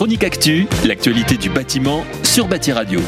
chronique actu, l'actualité du bâtiment sur Bâti Radio.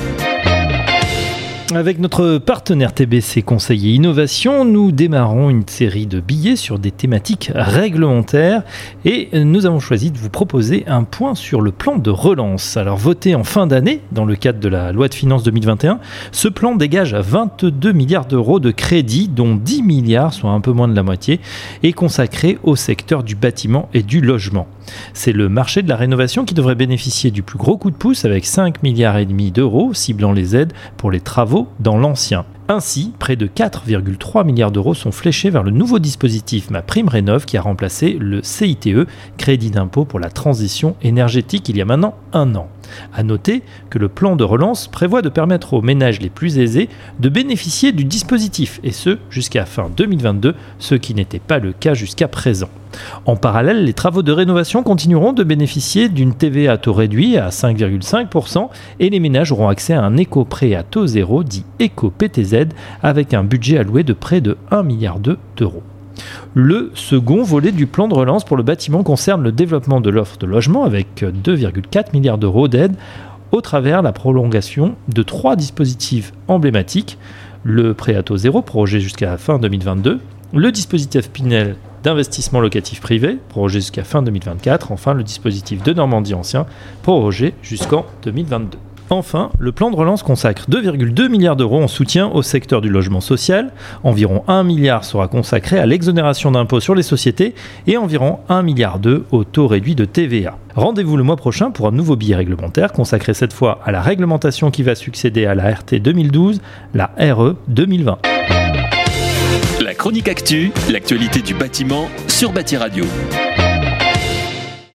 Avec notre partenaire TBC Conseiller Innovation, nous démarrons une série de billets sur des thématiques réglementaires et nous avons choisi de vous proposer un point sur le plan de relance. Alors voté en fin d'année dans le cadre de la loi de finances 2021, ce plan dégage 22 milliards d'euros de crédits dont 10 milliards, soit un peu moins de la moitié, est consacré au secteur du bâtiment et du logement. C'est le marché de la rénovation qui devrait bénéficier du plus gros coup de pouce avec 5 milliards et demi d'euros ciblant les aides pour les travaux dans l'ancien. Ainsi, près de 4,3 milliards d'euros sont fléchés vers le nouveau dispositif Ma Prime Rénov qui a remplacé le CITE, crédit d'impôt pour la transition énergétique, il y a maintenant un an. A noter que le plan de relance prévoit de permettre aux ménages les plus aisés de bénéficier du dispositif, et ce jusqu'à fin 2022, ce qui n'était pas le cas jusqu'à présent. En parallèle, les travaux de rénovation continueront de bénéficier d'une TVA à taux réduit à 5,5% et les ménages auront accès à un éco-prêt à taux zéro dit éco-PTZ avec un budget alloué de près de 1 milliard d'euros. Le second volet du plan de relance pour le bâtiment concerne le développement de l'offre de logement avec 2,4 milliards d'euros d'aide au travers la prolongation de trois dispositifs emblématiques le prêt à taux zéro prorogé jusqu'à fin 2022, le dispositif Pinel d'investissement locatif privé, prorogé jusqu'à fin 2024. Enfin, le dispositif de Normandie ancien, prorogé jusqu'en 2022. Enfin, le plan de relance consacre 2,2 milliards d'euros en soutien au secteur du logement social. Environ 1 milliard sera consacré à l'exonération d'impôts sur les sociétés et environ 1 milliard d'euros au taux réduit de TVA. Rendez-vous le mois prochain pour un nouveau billet réglementaire consacré cette fois à la réglementation qui va succéder à la RT 2012, la RE 2020. La chronique actu, l'actualité du bâtiment sur Bâti Radio.